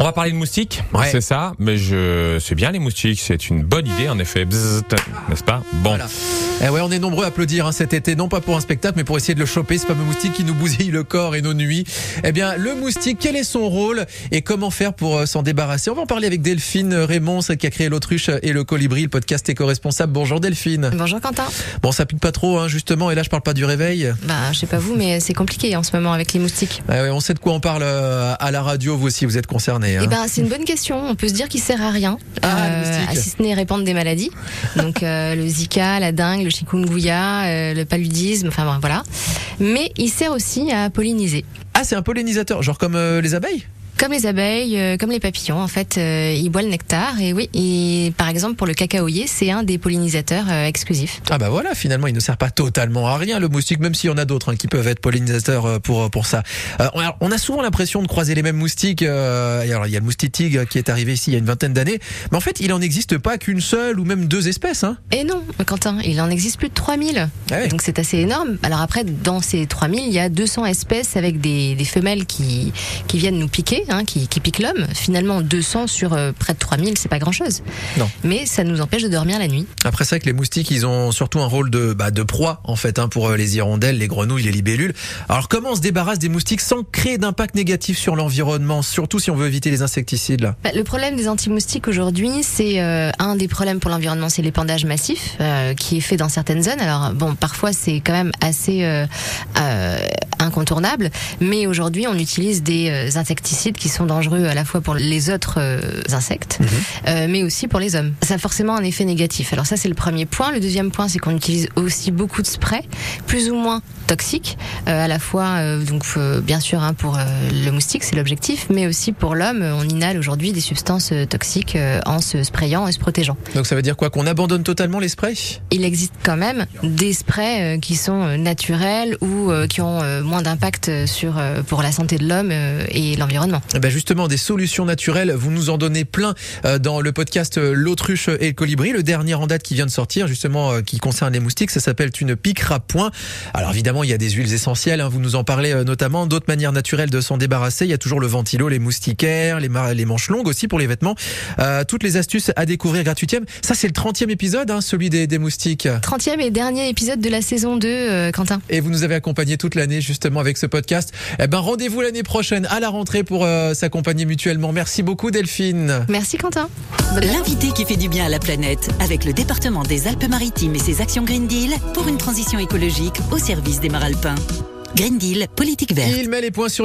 On va parler de moustiques, Ouais. c'est ça, mais je c'est bien les moustiques, c'est une bonne idée en effet, n'est-ce pas? Bon, Voilà. Eh ouais, on est nombreux à applaudir hein, cet été, non pas pour un spectacle, mais pour essayer de le choper, ce fameux moustique qui nous bousille le corps et nos nuits. Eh bien, le moustique, quel est son rôle et comment faire pour euh, s'en débarrasser? On va en parler avec Delphine Raymond, celle qui a créé l'autruche et le colibri, le podcast éco-responsable. Bonjour Delphine. Bonjour Quentin. Bon, ça pique pas trop, hein, justement, et là je parle pas du réveil. Bah, je sais pas vous, mais c'est compliqué en ce moment avec les moustiques. Ah ouais, on sait de quoi on parle euh, à la radio, vous aussi, vous êtes concernés. Hein. Eh ben, c'est une bonne question. On peut se dire qu'il sert à rien, Ah, moustique. si ce n'est répandre des maladies. Donc euh, le Zika, la dengue, le chikungunya, euh, le paludisme, enfin bon, voilà. Mais il sert aussi à polliniser. Ah, c'est un pollinisateur, genre comme euh, les abeilles? Comme les abeilles, euh, comme les papillons, en fait, euh, il boit le nectar. Et oui, et par exemple pour le cacaoyer, c'est un des pollinisateurs euh, exclusifs. Ah bah voilà, finalement, il ne sert pas totalement à rien le moustique, même s'il y en a d'autres hein, qui peuvent être pollinisateurs euh, pour pour ça. Euh, on, a, on a souvent l'impression de croiser les mêmes moustiques. euh, alors il y a le moustique tigre qui est arrivé ici il y a une vingtaine d'années, mais en fait il en existe pas qu'une seule ou même deux espèces. Hein. Et non, Quentin, il en existe plus de 3000. Ah ouais. Donc c'est assez énorme. Alors après, dans ces 3000, il y a 200 espèces avec des, des femelles qui, qui viennent nous piquer, hein, qui, qui piquent l'homme. Finalement, 200 sur euh, près de 3000, c'est pas grand-chose. Non. Mais ça nous empêche de dormir la nuit. Après ça, que les moustiques, ils ont surtout un rôle de bah, de proie en fait hein, pour euh, les hirondelles, les grenouilles, les libellules. Alors comment on se débarrasse des moustiques sans créer d'impact négatif sur l'environnement, surtout si on veut éviter les insecticides là? Bah, le problème des anti-moustiques aujourd'hui, c'est euh, un des problèmes pour l'environnement, c'est l'épandage massif euh, qui est fait dans certaines zones. Alors bon, parfois c'est quand même assez incontournable, mais aujourd'hui on utilise des euh, insecticides qui sont dangereux à la fois pour les autres euh, insectes, euh, mais aussi pour les hommes. Ça a forcément un effet négatif. Alors ça c'est le premier point. Le deuxième point, c'est qu'on utilise aussi beaucoup de sprays, plus ou moins toxiques, euh, à la fois euh, donc bien sûr hein, pour le moustique, c'est l'objectif, mais aussi pour l'homme, on inhale aujourd'hui des substances toxiques en se sprayant et se protégeant. Donc ça veut dire quoi Qu'on abandonne totalement les sprays? Il existe quand même des sprays qui sont naturels ou qui ont euh, moins d'impact euh, sur euh, pour la santé de l'homme euh, et l'environnement. Eh ben justement, des solutions naturelles, vous nous en donnez plein dans le podcast L'autruche et le colibri, le dernier en date qui vient de sortir, justement, qui concerne les moustiques, ça s'appelle Tu ne piqueras point. Alors évidemment, il y a des huiles essentielles, hein, vous nous en parlez notamment, d'autres manières naturelles de s'en débarrasser, il y a toujours le ventilo, les moustiquaires, les, manches longues aussi pour les vêtements, Euh, toutes les astuces à découvrir gratuitement. Ça c'est le 30e épisode, hein, celui des, des moustiques. 30e et dernier épisode de la saison 2, euh, Quentin. Et vous nous avez accompagné toute l'année justement avec ce podcast. Eh ben rendez-vous l'année prochaine à la rentrée pour euh, s'accompagner mutuellement. Merci beaucoup Delphine. Merci Quentin. L'invité qui fait du bien à la planète avec le département des Alpes-Maritimes et ses actions Green Deal pour une transition écologique au service des Maralpins. Green Deal, politique verte. Il met les points sur